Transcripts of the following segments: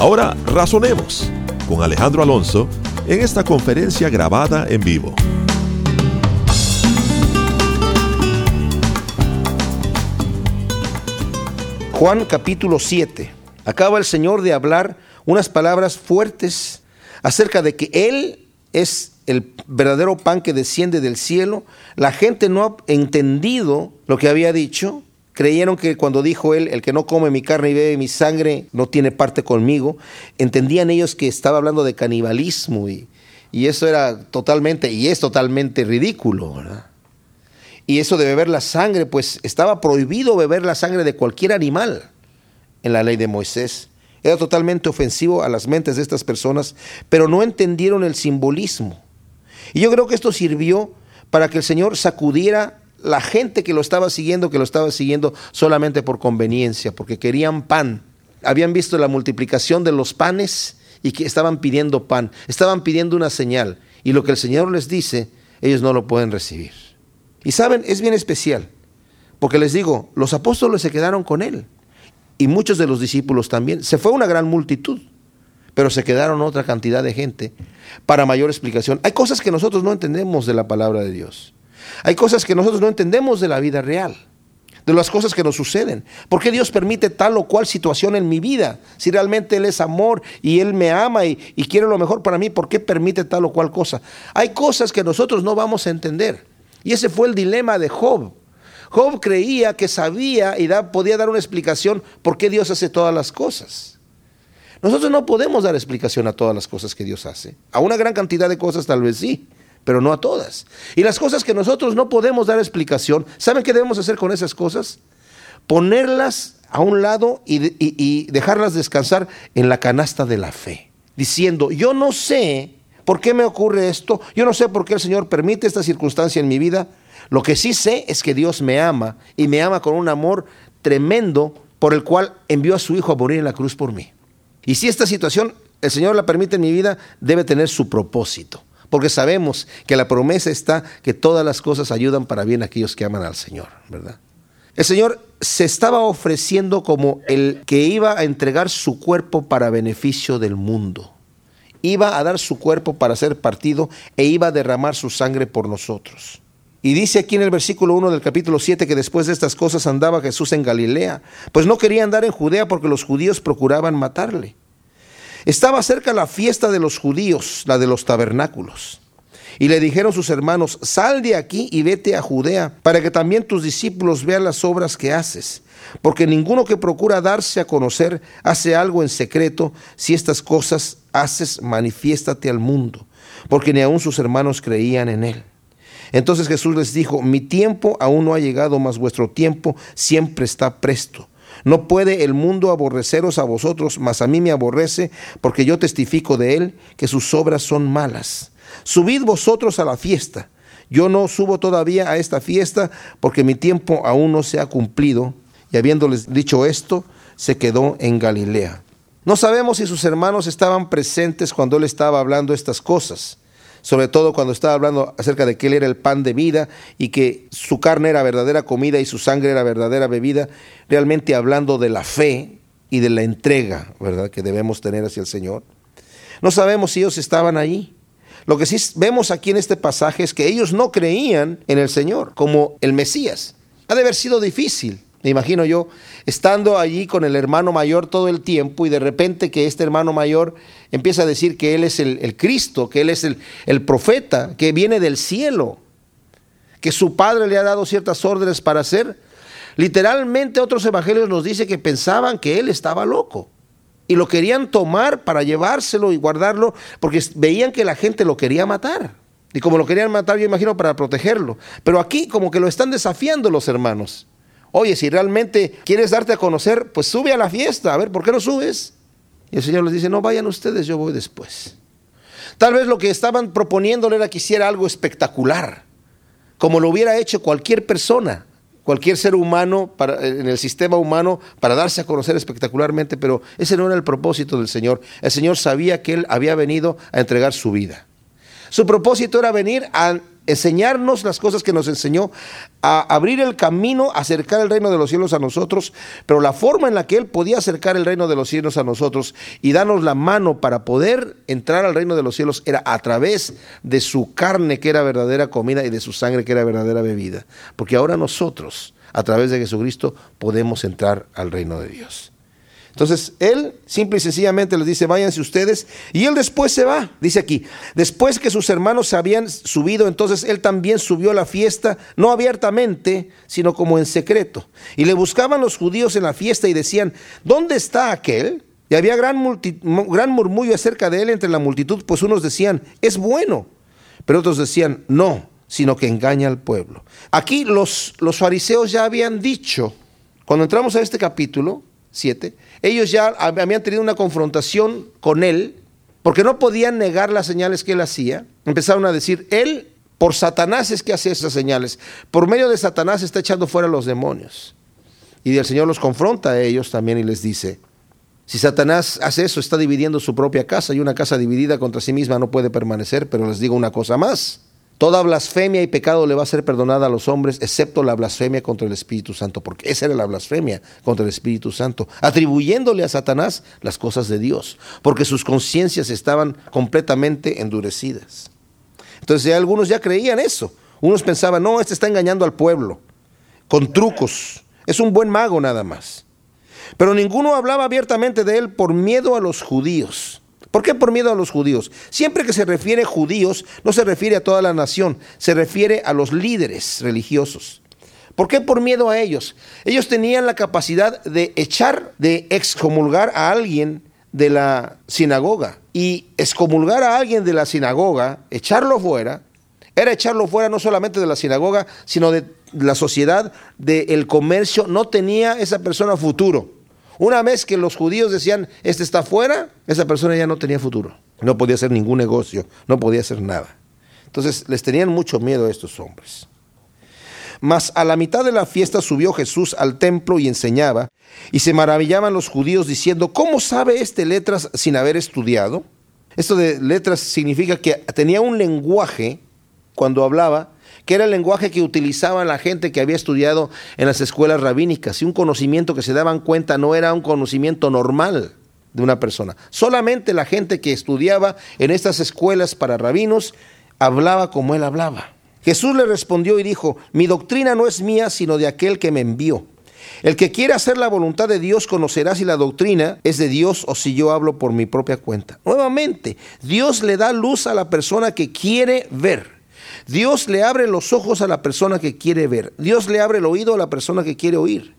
Ahora razonemos con Alejandro Alonso en esta conferencia grabada en vivo. Juan capítulo 7. Acaba el Señor de hablar unas palabras fuertes acerca de que Él es el verdadero pan que desciende del cielo. La gente no ha entendido lo que había dicho. Creyeron que cuando dijo él, el que no come mi carne y bebe mi sangre no tiene parte conmigo, entendían ellos que estaba hablando de canibalismo y, y eso era totalmente, y es totalmente ridículo, ¿verdad? Y eso de beber la sangre, pues estaba prohibido beber la sangre de cualquier animal en la ley de Moisés. Era totalmente ofensivo a las mentes de estas personas, pero no entendieron el simbolismo. Y yo creo que esto sirvió para que el Señor sacudiera la gente que lo estaba siguiendo, que lo estaba siguiendo solamente por conveniencia, porque querían pan. Habían visto la multiplicación de los panes y que estaban pidiendo pan, estaban pidiendo una señal. Y lo que el Señor les dice, ellos no lo pueden recibir. Y saben, es bien especial, porque les digo, los apóstoles se quedaron con Él y muchos de los discípulos también. Se fue una gran multitud, pero se quedaron otra cantidad de gente para mayor explicación. Hay cosas que nosotros no entendemos de la palabra de Dios. Hay cosas que nosotros no entendemos de la vida real, de las cosas que nos suceden. ¿Por qué Dios permite tal o cual situación en mi vida? Si realmente Él es amor y Él me ama y, quiere lo mejor para mí, ¿por qué permite tal o cual cosa? Hay cosas que nosotros no vamos a entender. Y ese fue el dilema de Job. Job creía que sabía y podía dar una explicación por qué Dios hace todas las cosas. Nosotros no podemos dar explicación a todas las cosas que Dios hace. A una gran cantidad de cosas tal vez sí, pero no a todas. Y las cosas que nosotros no podemos dar explicación, ¿saben qué debemos hacer con esas cosas? Ponerlas a un lado y, y, dejarlas descansar en la canasta de la fe, diciendo, yo no sé por qué me ocurre esto, yo no sé por qué el Señor permite esta circunstancia en mi vida, lo que sí sé es que Dios me ama y me ama con un amor tremendo por el cual envió a su Hijo a morir en la cruz por mí. Y si esta situación el Señor la permite en mi vida, debe tener su propósito. Porque sabemos que la promesa está que todas las cosas ayudan para bien a aquellos que aman al Señor, ¿verdad? El Señor se estaba ofreciendo como el que iba a entregar su cuerpo para beneficio del mundo. Iba a dar su cuerpo para ser partido e iba a derramar su sangre por nosotros. Y dice aquí en el versículo 1 del capítulo 7 que después de estas cosas andaba Jesús en Galilea, pues no quería andar en Judea porque los judíos procuraban matarle. Estaba cerca la fiesta de los judíos, la de los tabernáculos. Y le dijeron sus hermanos, sal de aquí y vete a Judea, para que también tus discípulos vean las obras que haces. Porque ninguno que procura darse a conocer hace algo en secreto. Si estas cosas haces, manifiéstate al mundo. Porque ni aun sus hermanos creían en él. Entonces Jesús les dijo, mi tiempo aún no ha llegado, mas vuestro tiempo siempre está presto. No puede el mundo aborreceros a vosotros, mas a mí me aborrece, porque yo testifico de él que sus obras son malas. Subid vosotros a la fiesta. Yo no subo todavía a esta fiesta, porque mi tiempo aún no se ha cumplido. Y habiéndoles dicho esto, se quedó en Galilea. No sabemos si sus hermanos estaban presentes cuando él estaba hablando estas cosas sobre todo cuando estaba hablando acerca de que Él era el pan de vida y que su carne era verdadera comida y su sangre era verdadera bebida, realmente hablando de la fe y de la entrega, ¿verdad?, que debemos tener hacia el Señor. No sabemos si ellos estaban allí. Lo que sí vemos aquí en este pasaje es que ellos no creían en el Señor como el Mesías. Ha de haber sido difícil me imagino yo, estando allí con el hermano mayor todo el tiempo y de repente que este hermano mayor empieza a decir que él es el, Cristo, que él es el, el profeta, que viene del cielo, que su padre le ha dado ciertas órdenes para hacer. Literalmente otros evangelios nos dice que pensaban que él estaba loco y lo querían tomar para llevárselo y guardarlo porque veían que la gente lo quería matar. Y como lo querían matar, yo imagino para protegerlo. Pero aquí como que lo están desafiando los hermanos. Oye, si realmente quieres darte a conocer, pues sube a la fiesta. A ver, ¿por qué no subes? Y el Señor les dice, no vayan ustedes, yo voy después. Tal vez lo que estaban proponiéndole era que hiciera algo espectacular, como lo hubiera hecho cualquier persona, cualquier ser humano en el sistema humano para darse a conocer espectacularmente, pero ese no era el propósito del Señor. El Señor sabía que Él había venido a entregar su vida. Su propósito era venir a enseñarnos las cosas que nos enseñó, a abrir el camino, acercar el reino de los cielos a nosotros, pero la forma en la que Él podía acercar el reino de los cielos a nosotros y darnos la mano para poder entrar al reino de los cielos era a través de su carne que era verdadera comida y de su sangre que era verdadera bebida. Porque ahora nosotros, a través de Jesucristo, podemos entrar al reino de Dios. Entonces, él simple y sencillamente les dice, váyanse ustedes, y él después se va, dice aquí, después que sus hermanos se habían subido, entonces él también subió a la fiesta, no abiertamente, sino como en secreto. Y le buscaban los judíos en la fiesta y decían, ¿dónde está aquel? Y había gran, gran murmullo acerca de él entre la multitud, pues unos decían, es bueno, pero otros decían, no, sino que engaña al pueblo. Aquí los, los fariseos ya habían dicho, cuando entramos a este capítulo, 7, ellos ya habían tenido una confrontación con él, porque no podían negar las señales que él hacía. Empezaron a decir, él por Satanás es que hace esas señales. Por medio de Satanás está echando fuera a los demonios. Y el Señor los confronta a ellos también y les dice, si Satanás hace eso, está dividiendo su propia casa y una casa dividida contra sí misma no puede permanecer, pero les digo una cosa más. Toda blasfemia y pecado le va a ser perdonada a los hombres, excepto la blasfemia contra el Espíritu Santo, porque esa era la blasfemia contra el Espíritu Santo, atribuyéndole a Satanás las cosas de Dios, porque sus conciencias estaban completamente endurecidas. Entonces algunos ya creían eso. Unos pensaban, no, este está engañando al pueblo, con trucos. Es un buen mago nada más. Pero ninguno hablaba abiertamente de él por miedo a los judíos ¿Por qué por miedo a los judíos? Siempre que se refiere a judíos, no se refiere a toda la nación, se refiere a los líderes religiosos. ¿Por qué por miedo a ellos? Ellos tenían la capacidad de echar, de excomulgar a alguien de la sinagoga. Y excomulgar a alguien de la sinagoga, echarlo fuera, era echarlo fuera no solamente de la sinagoga, sino de la sociedad, del comercio. No tenía esa persona futuro. Una vez que los judíos decían, este está fuera, esa persona ya no tenía futuro. No podía hacer ningún negocio, no podía hacer nada. Entonces les tenían mucho miedo a estos hombres. Mas a la mitad de la fiesta subió Jesús al templo y enseñaba, y se maravillaban los judíos diciendo, ¿cómo sabe este letras sin haber estudiado? Esto de letras significa que tenía un lenguaje cuando hablaba que era el lenguaje que utilizaba la gente que había estudiado en las escuelas rabínicas y un conocimiento que se daban cuenta no era un conocimiento normal de una persona. Solamente la gente que estudiaba en estas escuelas para rabinos hablaba como él hablaba. Jesús le respondió y dijo, mi doctrina no es mía, sino de aquel que me envió. El que quiere hacer la voluntad de Dios conocerá si la doctrina es de Dios o si yo hablo por mi propia cuenta. Nuevamente, Dios le da luz a la persona que quiere ver. Dios le abre los ojos a la persona que quiere ver. Dios le abre el oído a la persona que quiere oír.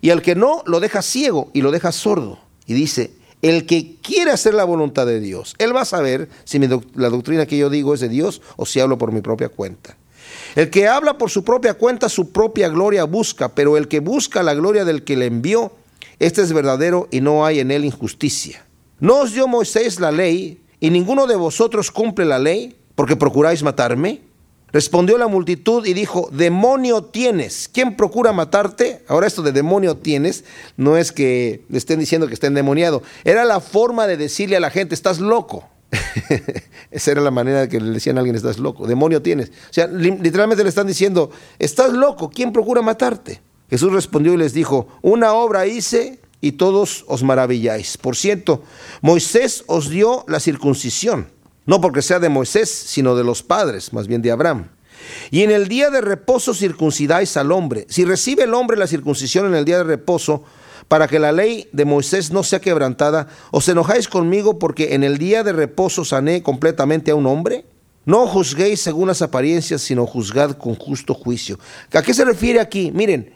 Y al que no, lo deja ciego y lo deja sordo. Y dice, el que quiere hacer la voluntad de Dios, él va a saber si la doctrina que yo digo es de Dios o si hablo por mi propia cuenta. El que habla por su propia cuenta, su propia gloria busca, pero el que busca la gloria del que le envió, este es verdadero y no hay en él injusticia. ¿No os dio Moisés la ley y ninguno de vosotros cumple la ley? porque procuráis matarme? Respondió la multitud y dijo, demonio tienes. ¿Quién procura matarte? Ahora esto de demonio tienes no es que le estén diciendo que está endemoniado. Era la forma de decirle a la gente, estás loco. Esa era la manera de que le decían a alguien, estás loco. Demonio tienes. O sea, literalmente le están diciendo, estás loco. ¿Quién procura matarte? Jesús respondió y les dijo, una obra hice y todos os maravilláis. Por cierto, Moisés os dio la circuncisión no porque sea de Moisés, sino de los padres, más bien de Abraham. Y en el día de reposo circuncidáis al hombre. Si recibe el hombre la circuncisión en el día de reposo, para que la ley de Moisés no sea quebrantada, ¿os enojáis conmigo porque en el día de reposo sané completamente a un hombre? No juzguéis según las apariencias, sino juzgad con justo juicio. ¿A qué se refiere aquí? Miren,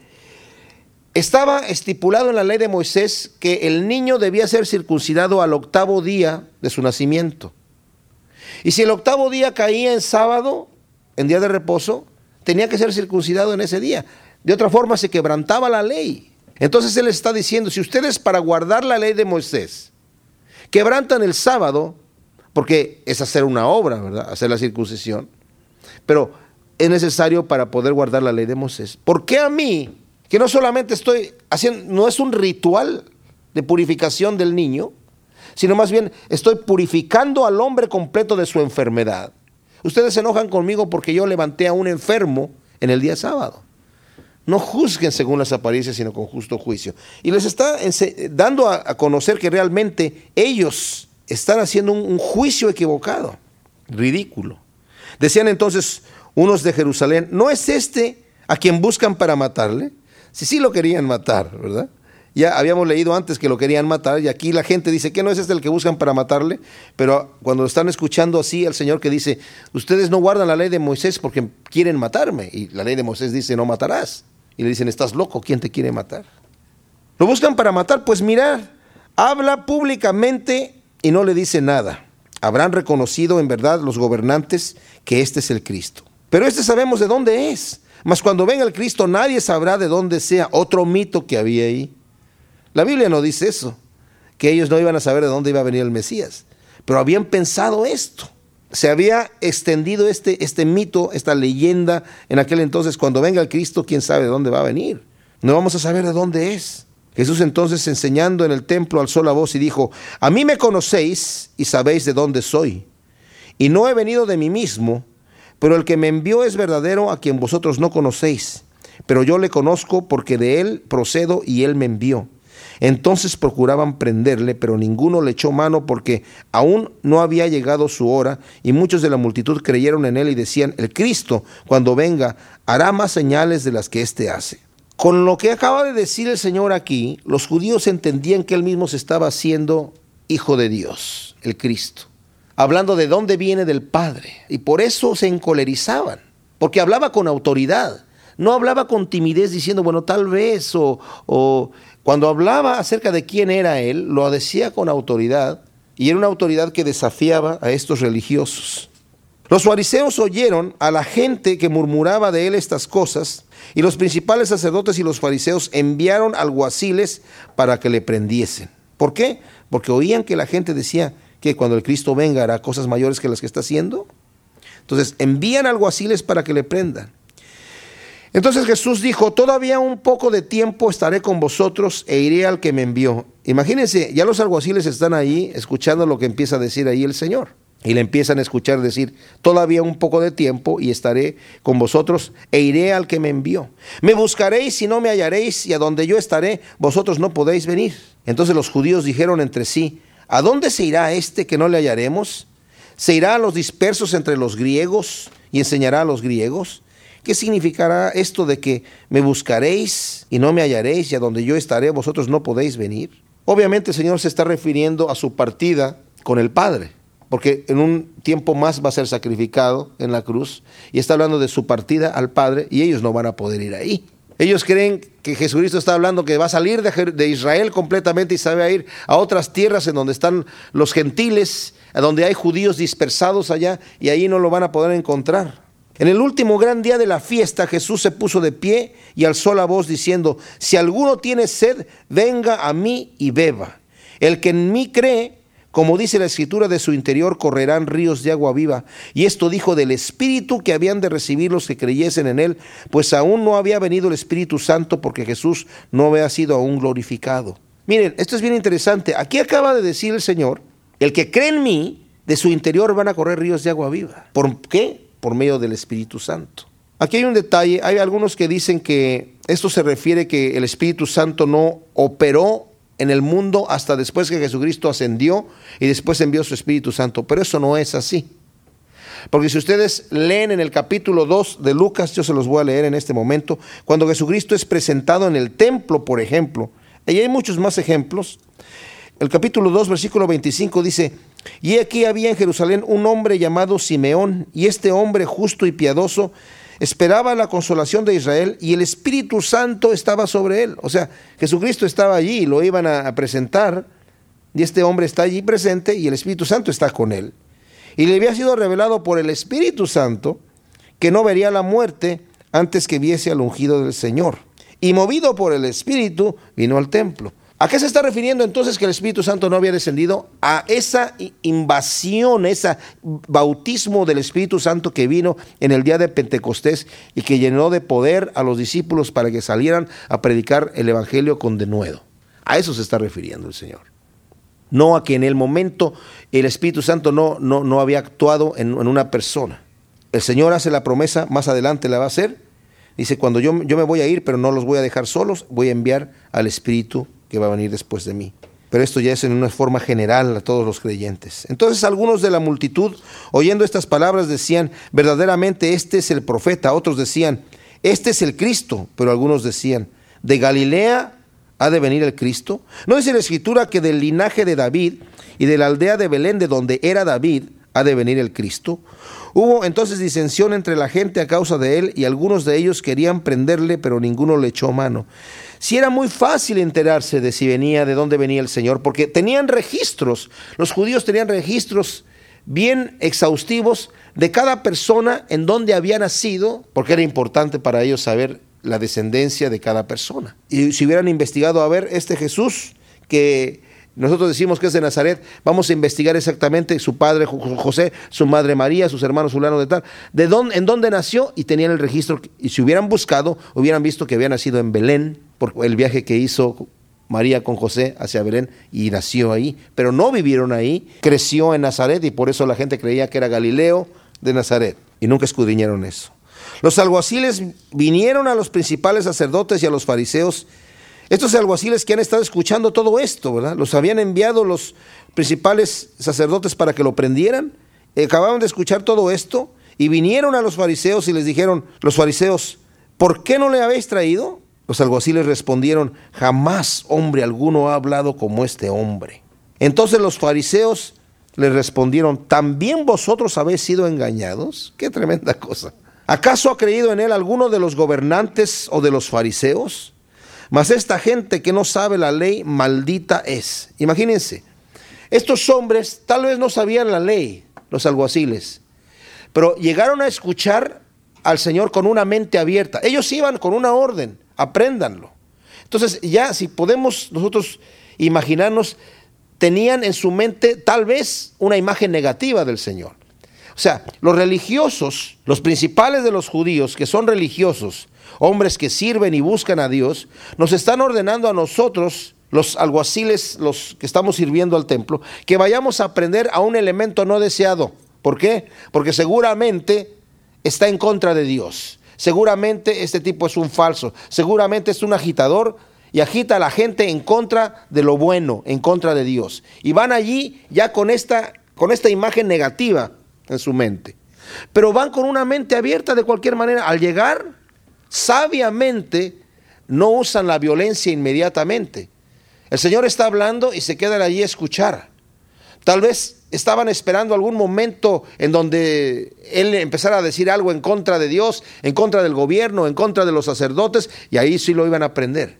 estaba estipulado en la ley de Moisés que el niño debía ser circuncidado al octavo día de su nacimiento. Y si el octavo día caía en sábado, en día de reposo, tenía que ser circuncidado en ese día. De otra forma se quebrantaba la ley. Entonces él está diciendo, si ustedes para guardar la ley de Moisés quebrantan el sábado, porque es hacer una obra, ¿verdad? Hacer la circuncisión. Pero es necesario para poder guardar la ley de Moisés. ¿Por qué a mí, que no solamente estoy haciendo, no es un ritual de purificación del niño, sino más bien estoy purificando al hombre completo de su enfermedad? Ustedes se enojan conmigo porque yo levanté a un enfermo en el día sábado. No juzguen según las apariencias, sino con justo juicio. Y les está dando a, conocer que realmente ellos están haciendo un, juicio equivocado, ridículo. Decían entonces unos de Jerusalén, ¿no es este a quien buscan para matarle? Si sí, lo querían matar, ¿verdad? Ya habíamos leído antes que lo querían matar y aquí la gente dice que no es este el que buscan para matarle, pero cuando están escuchando así al Señor que dice, ustedes no guardan la ley de Moisés porque quieren matarme y la ley de Moisés dice no matarás. Y le dicen, estás loco, ¿quién te quiere matar? Lo buscan para matar, pues mirar, habla públicamente y no le dice nada. Habrán reconocido en verdad los gobernantes que este es el Cristo. Pero este sabemos de dónde es. Mas cuando venga el Cristo nadie sabrá de dónde sea otro mito que había ahí. La Biblia no dice eso, que ellos no iban a saber de dónde iba a venir el Mesías. Pero habían pensado esto se había extendido este, este mito, esta leyenda en aquel entonces, cuando venga el Cristo, quién sabe de dónde va a venir. No vamos a saber de dónde es. Jesús entonces enseñando en el templo alzó la voz y dijo, a mí me conocéis y sabéis de dónde soy. Y no he venido de mí mismo, pero el que me envió es verdadero a quien vosotros no conocéis. Pero yo le conozco porque de él procedo y él me envió. Entonces procuraban prenderle, pero ninguno le echó mano porque aún no había llegado su hora y muchos de la multitud creyeron en él y decían, el Cristo, cuando venga, hará más señales de las que éste hace. Con lo que acaba de decir el Señor aquí, los judíos entendían que él mismo se estaba haciendo hijo de Dios, el Cristo, hablando de dónde viene del Padre, y por eso se encolerizaban, porque hablaba con autoridad, no hablaba con timidez diciendo, bueno, tal vez, o, o cuando hablaba acerca de quién era él, lo decía con autoridad y era una autoridad que desafiaba a estos religiosos. Los fariseos oyeron a la gente que murmuraba de él estas cosas y los principales sacerdotes y los fariseos enviaron alguaciles para que le prendiesen. ¿Por qué? Porque oían que la gente decía que cuando el Cristo venga hará cosas mayores que las que está haciendo. Entonces envían alguaciles para que le prendan. Entonces Jesús dijo, todavía un poco de tiempo estaré con vosotros e iré al que me envió. Imagínense, ya los alguaciles están ahí escuchando lo que empieza a decir ahí el Señor. Y le empiezan a escuchar decir, todavía un poco de tiempo y estaré con vosotros e iré al que me envió. Me buscaréis y no me hallaréis y a donde yo estaré, vosotros no podéis venir. Entonces los judíos dijeron entre sí, ¿a dónde se irá este que no le hallaremos? ¿Se irá a los dispersos entre los griegos y enseñará a los griegos? ¿Qué significará esto de que me buscaréis y no me hallaréis y a donde yo estaré vosotros no podéis venir? Obviamente el Señor se está refiriendo a su partida con el Padre, porque en un tiempo más va a ser sacrificado en la cruz y está hablando de su partida al Padre y ellos no van a poder ir ahí. Ellos creen que Jesucristo está hablando que va a salir de, Israel completamente y se va a ir a otras tierras en donde están los gentiles, a donde hay judíos dispersados allá y ahí no lo van a poder encontrar. En el último gran día de la fiesta Jesús se puso de pie y alzó la voz diciendo, si alguno tiene sed, venga a mí y beba. El que en mí cree, como dice la escritura, de su interior correrán ríos de agua viva. Y esto dijo del Espíritu que habían de recibir los que creyesen en él, pues aún no había venido el Espíritu Santo porque Jesús no había sido aún glorificado. Miren, esto es bien interesante. Aquí acaba de decir el Señor, el que cree en mí, de su interior van a correr ríos de agua viva. ¿Por qué? Por medio del Espíritu Santo. Aquí hay un detalle, hay algunos que dicen que esto se refiere que el Espíritu Santo no operó en el mundo hasta después que Jesucristo ascendió y después envió su Espíritu Santo, pero eso no es así. Porque si ustedes leen en el capítulo 2 de Lucas, yo se los voy a leer en este momento, cuando Jesucristo es presentado en el templo, por ejemplo, y hay muchos más ejemplos, el capítulo 2, versículo 25 dice, y aquí había en Jerusalén un hombre llamado Simeón, y este hombre justo y piadoso esperaba la consolación de Israel y el Espíritu Santo estaba sobre él. O sea, Jesucristo estaba allí lo iban a presentar, y este hombre está allí presente y el Espíritu Santo está con él. Y le había sido revelado por el Espíritu Santo que no vería la muerte antes que viese al ungido del Señor. Y movido por el Espíritu, vino al templo. ¿A qué se está refiriendo entonces que el Espíritu Santo no había descendido? A esa invasión, ese bautismo del Espíritu Santo que vino en el día de Pentecostés y que llenó de poder a los discípulos para que salieran a predicar el Evangelio con denuedo. A eso se está refiriendo el Señor. No a que en el momento el Espíritu Santo no, no, no había actuado en, una persona. El Señor hace la promesa, más adelante la va a hacer. Dice, cuando yo, yo me voy a ir, pero no los voy a dejar solos, voy a enviar al Espíritu que va a venir después de mí. Pero esto ya es en una forma general a todos los creyentes. Entonces algunos de la multitud, oyendo estas palabras, decían, verdaderamente este es el profeta. Otros decían, este es el Cristo. Pero algunos decían, de Galilea ha de venir el Cristo. ¿No dice la escritura que del linaje de David y de la aldea de Belén, de donde era David, ha de venir el Cristo? Hubo entonces disensión entre la gente a causa de él y algunos de ellos querían prenderle, pero ninguno le echó mano. Si era muy fácil enterarse de si venía, de dónde venía el Señor, porque tenían registros, los judíos tenían registros bien exhaustivos de cada persona en dónde había nacido, porque era importante para ellos saber la descendencia de cada persona. Y si hubieran investigado a ver este Jesús que nosotros decimos que es de Nazaret, vamos a investigar exactamente su padre José, su madre María, sus hermanos Fulano de tal, de en dónde nació y tenían el registro. Y si hubieran buscado, hubieran visto que había nacido en Belén, por el viaje que hizo María con José hacia Belén y nació ahí, pero no vivieron ahí, creció en Nazaret y por eso la gente creía que era Galileo de Nazaret y nunca escudriñaron eso. Los alguaciles vinieron a los principales sacerdotes y a los fariseos. Estos alguaciles que han estado escuchando todo esto, ¿verdad? Los habían enviado los principales sacerdotes para que lo prendieran. Acababan de escuchar todo esto y vinieron a los fariseos y les dijeron, los fariseos, ¿por qué no le habéis traído? Los alguaciles respondieron, jamás hombre alguno ha hablado como este hombre. Entonces los fariseos le respondieron, ¿también vosotros habéis sido engañados? Qué tremenda cosa. ¿Acaso ha creído en él alguno de los gobernantes o de los fariseos? Mas esta gente que no sabe la ley, maldita es. Imagínense, estos hombres tal vez no sabían la ley, los alguaciles, pero llegaron a escuchar al Señor con una mente abierta. Ellos iban con una orden, apréndanlo. Entonces ya si podemos nosotros imaginarnos, tenían en su mente tal vez una imagen negativa del Señor. O sea, los religiosos, los principales de los judíos, que son religiosos, hombres que sirven y buscan a Dios, nos están ordenando a nosotros, los alguaciles, los que estamos sirviendo al templo, que vayamos a aprender a un elemento no deseado. ¿Por qué? Porque seguramente está en contra de Dios. Seguramente este tipo es un falso, seguramente es un agitador y agita a la gente en contra de lo bueno, en contra de Dios. Y van allí ya con esta, con esta imagen negativa en su mente. Pero van con una mente abierta de cualquier manera. Al llegar, sabiamente, no usan la violencia inmediatamente. El Señor está hablando y se quedan allí a escuchar. Tal vez estaban esperando algún momento en donde Él empezara a decir algo en contra de Dios, en contra del gobierno, en contra de los sacerdotes, y ahí sí lo iban a aprender.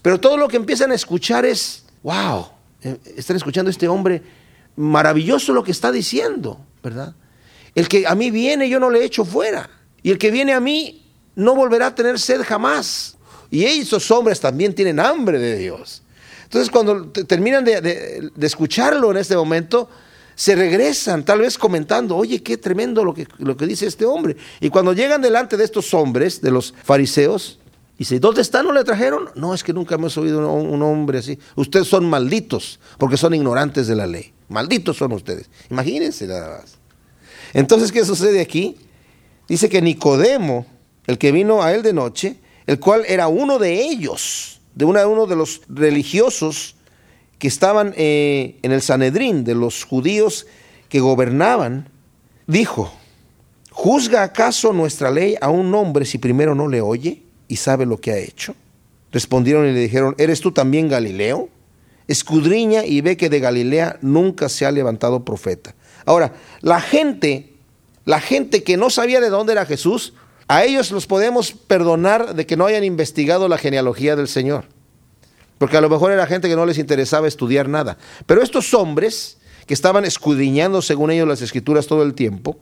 Pero todo lo que empiezan a escuchar es, wow, eh, están escuchando a este hombre, maravilloso lo que está diciendo, ¿verdad? El que a mí viene, yo no le echo fuera. Y el que viene a mí no volverá a tener sed jamás. Y esos hombres también tienen hambre de Dios. Entonces cuando terminan de, escucharlo en este momento, se regresan tal vez comentando, oye, qué tremendo lo que, dice este hombre. Y cuando llegan delante de estos hombres, de los fariseos, dice, ¿dónde están? ¿No le trajeron? No, es que nunca hemos oído un, un hombre así. Ustedes son malditos porque son ignorantes de la ley. Malditos son ustedes. Imagínense nada más. Entonces, ¿qué sucede aquí? Dice que Nicodemo, el que vino a él de noche, el cual era uno de ellos, de uno de los religiosos que estaban eh, en el Sanedrín, de los judíos que gobernaban, dijo, ¿juzga acaso nuestra ley a un hombre si primero no le oye y sabe lo que ha hecho? Respondieron y le dijeron, ¿eres tú también Galileo? Escudriña y ve que de Galilea nunca se ha levantado profeta. Ahora, la gente, la gente que no sabía de dónde era Jesús, a ellos los podemos perdonar de que no hayan investigado la genealogía del Señor. Porque a lo mejor era gente que no les interesaba estudiar nada. Pero estos hombres que estaban escudriñando según ellos las escrituras todo el tiempo,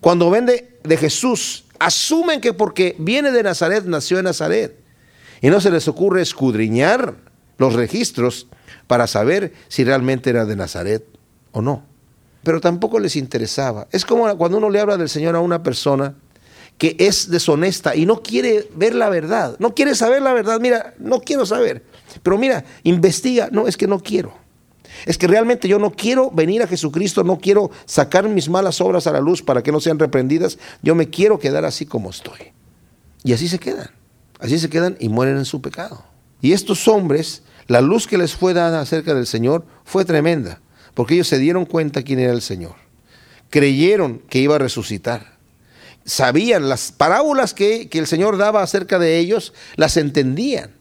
cuando ven de, de Jesús, asumen que porque viene de Nazaret, nació en Nazaret. Y no se les ocurre escudriñar los registros para saber si realmente era de Nazaret o no. Pero tampoco les interesaba. Es como cuando uno le habla del Señor a una persona que es deshonesta y no quiere ver la verdad, no quiere saber la verdad, mira, no quiero saber, pero mira, investiga, no, es que no quiero. Es que realmente yo no quiero venir a Jesucristo, no quiero sacar mis malas obras a la luz para que no sean reprendidas, yo me quiero quedar así como estoy. Y así se quedan, así se quedan y mueren en su pecado. Y estos hombres, la luz que les fue dada acerca del Señor fue tremenda, porque ellos se dieron cuenta quién era el Señor. Creyeron que iba a resucitar. Sabían las parábolas que, que el Señor daba acerca de ellos, las entendían.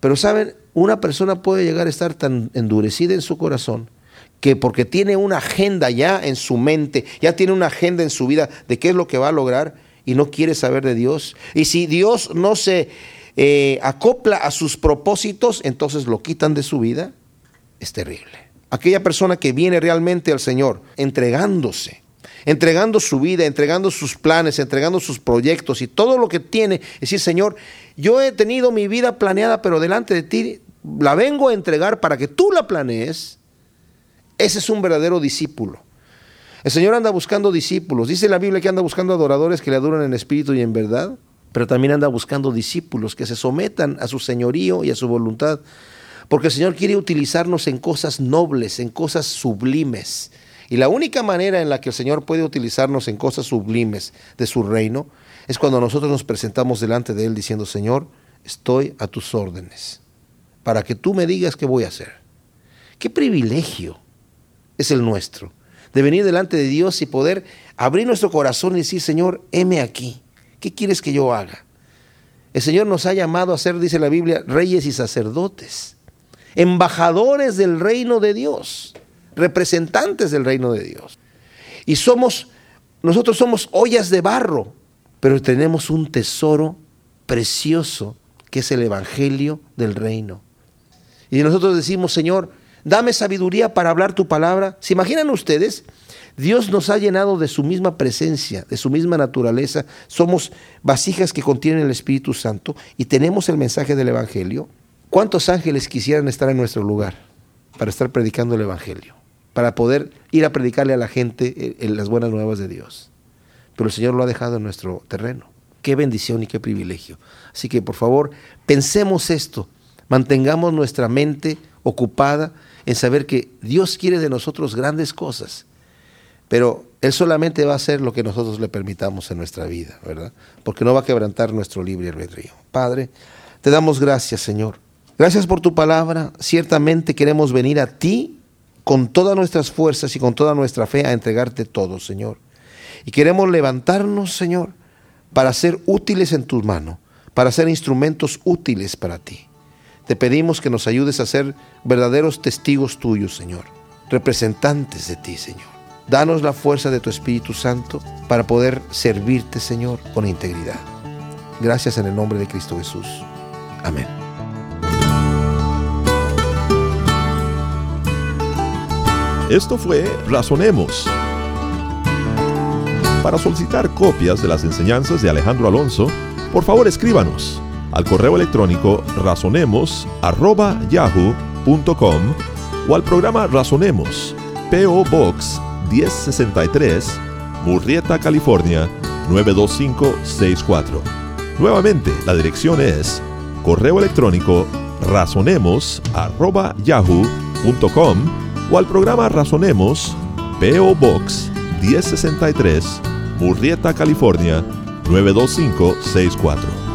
Pero saben, una persona puede llegar a estar tan endurecida en su corazón que porque tiene una agenda ya en su mente, ya tiene una agenda en su vida de qué es lo que va a lograr y no quiere saber de Dios. Y si Dios no se eh, acopla a sus propósitos, entonces lo quitan de su vida, es terrible. Aquella persona que viene realmente al Señor entregándose, entregando su vida, entregando sus planes, entregando sus proyectos y todo lo que tiene, es decir, Señor, yo he tenido mi vida planeada, pero delante de ti la vengo a entregar para que tú la planees, ese es un verdadero discípulo. El Señor anda buscando discípulos. Dice la Biblia que anda buscando adoradores que le adoran en espíritu y en verdad, pero también anda buscando discípulos que se sometan a su señorío y a su voluntad. Porque el Señor quiere utilizarnos en cosas nobles, en cosas sublimes. Y la única manera en la que el Señor puede utilizarnos en cosas sublimes de su reino es cuando nosotros nos presentamos delante de Él diciendo, Señor, estoy a tus órdenes para que tú me digas qué voy a hacer. Qué privilegio es el nuestro, de venir delante de Dios y poder abrir nuestro corazón y decir, Señor, heme aquí, ¿qué quieres que yo haga? El Señor nos ha llamado a ser, dice la Biblia, reyes y sacerdotes, embajadores del reino de Dios, representantes del reino de Dios. Y somos, nosotros somos ollas de barro, pero tenemos un tesoro precioso que es el Evangelio del reino. Y nosotros decimos, Señor, dame sabiduría para hablar tu palabra. ¿Se imaginan ustedes? Dios nos ha llenado de su misma presencia, de su misma naturaleza. Somos vasijas que contienen el Espíritu Santo y tenemos el mensaje del Evangelio. ¿Cuántos ángeles quisieran estar en nuestro lugar para estar predicando el Evangelio? Para poder ir a predicarle a la gente en las buenas nuevas de Dios. Pero el Señor lo ha dejado en nuestro terreno. Qué bendición y qué privilegio. Así que por favor, pensemos esto Mantengamos nuestra mente ocupada en saber que Dios quiere de nosotros grandes cosas, pero Él solamente va a hacer lo que nosotros le permitamos en nuestra vida, ¿verdad? Porque no va a quebrantar nuestro libre albedrío. Padre, te damos gracias, Señor. Gracias por tu palabra. Ciertamente queremos venir a ti con todas nuestras fuerzas y con toda nuestra fe a entregarte todo, Señor. Y queremos levantarnos, Señor, para ser útiles en tus manos, para ser instrumentos útiles para ti. Te pedimos que nos ayudes a ser verdaderos testigos tuyos, Señor, representantes de ti, Señor. Danos la fuerza de tu Espíritu Santo para poder servirte, Señor, con integridad. Gracias en el nombre de Cristo Jesús. Amén. Esto fue Razonemos. Para solicitar copias de las enseñanzas de Alejandro Alonso, por favor escríbanos al correo electrónico razonemos.yahoo.com o al programa Razonemos, PO Box 1063, Murrieta, California 92564. Nuevamente, la dirección es correo electrónico razonemos.yahoo.com o al programa Razonemos, PO Box 1063, Murrieta, California 92564.